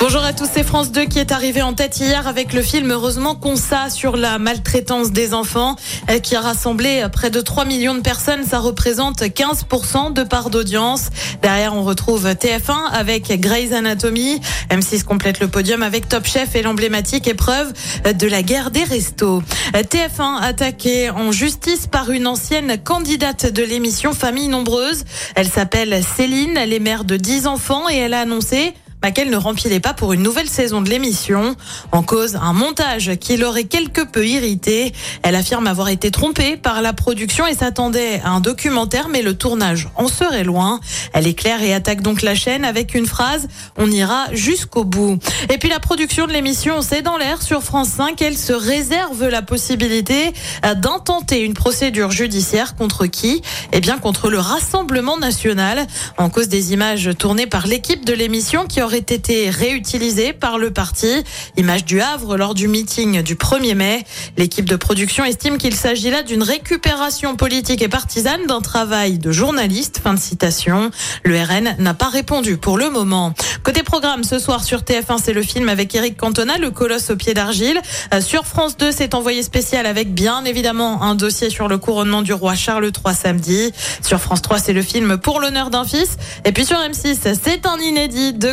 Bonjour à tous, c'est France 2 qui est arrivé en tête hier avec le film Heureusement qu'on ça sur la maltraitance des enfants euh, qui a rassemblé près de 3 millions de personnes. Ça représente 15% de part d'audience. Derrière, on retrouve TF1 avec Grey's Anatomy. M6 complète le podium avec Top Chef et l'emblématique épreuve de la guerre des restos. Euh, TF1 attaqué en justice par une ancienne candidate de l'émission Famille Nombreuse. Elle s'appelle Céline, elle est mère de 10 enfants et elle a annoncé qu'elle ne remplissait pas pour une nouvelle saison de l'émission. En cause, un montage qui l'aurait quelque peu irrité. Elle affirme avoir été trompée par la production et s'attendait à un documentaire, mais le tournage en serait loin. Elle éclaire et attaque donc la chaîne avec une phrase On ira jusqu'au bout. Et puis la production de l'émission, c'est dans l'air sur France 5. Elle se réserve la possibilité d'intenter une procédure judiciaire contre qui? Eh bien, contre le Rassemblement national. En cause des images tournées par l'équipe de l'émission qui aurait été réutilisé par le parti. Image du Havre lors du meeting du 1er mai. L'équipe de production estime qu'il s'agit là d'une récupération politique et partisane d'un travail de journaliste. Fin de citation. Le RN n'a pas répondu pour le moment. Côté programme, ce soir sur TF1, c'est le film avec Eric Cantona, Le colosse au pied d'argile. Euh, sur France 2, c'est envoyé spécial avec bien évidemment un dossier sur le couronnement du roi Charles III samedi. Sur France 3, c'est le film Pour l'honneur d'un fils. Et puis sur M6, c'est un inédit de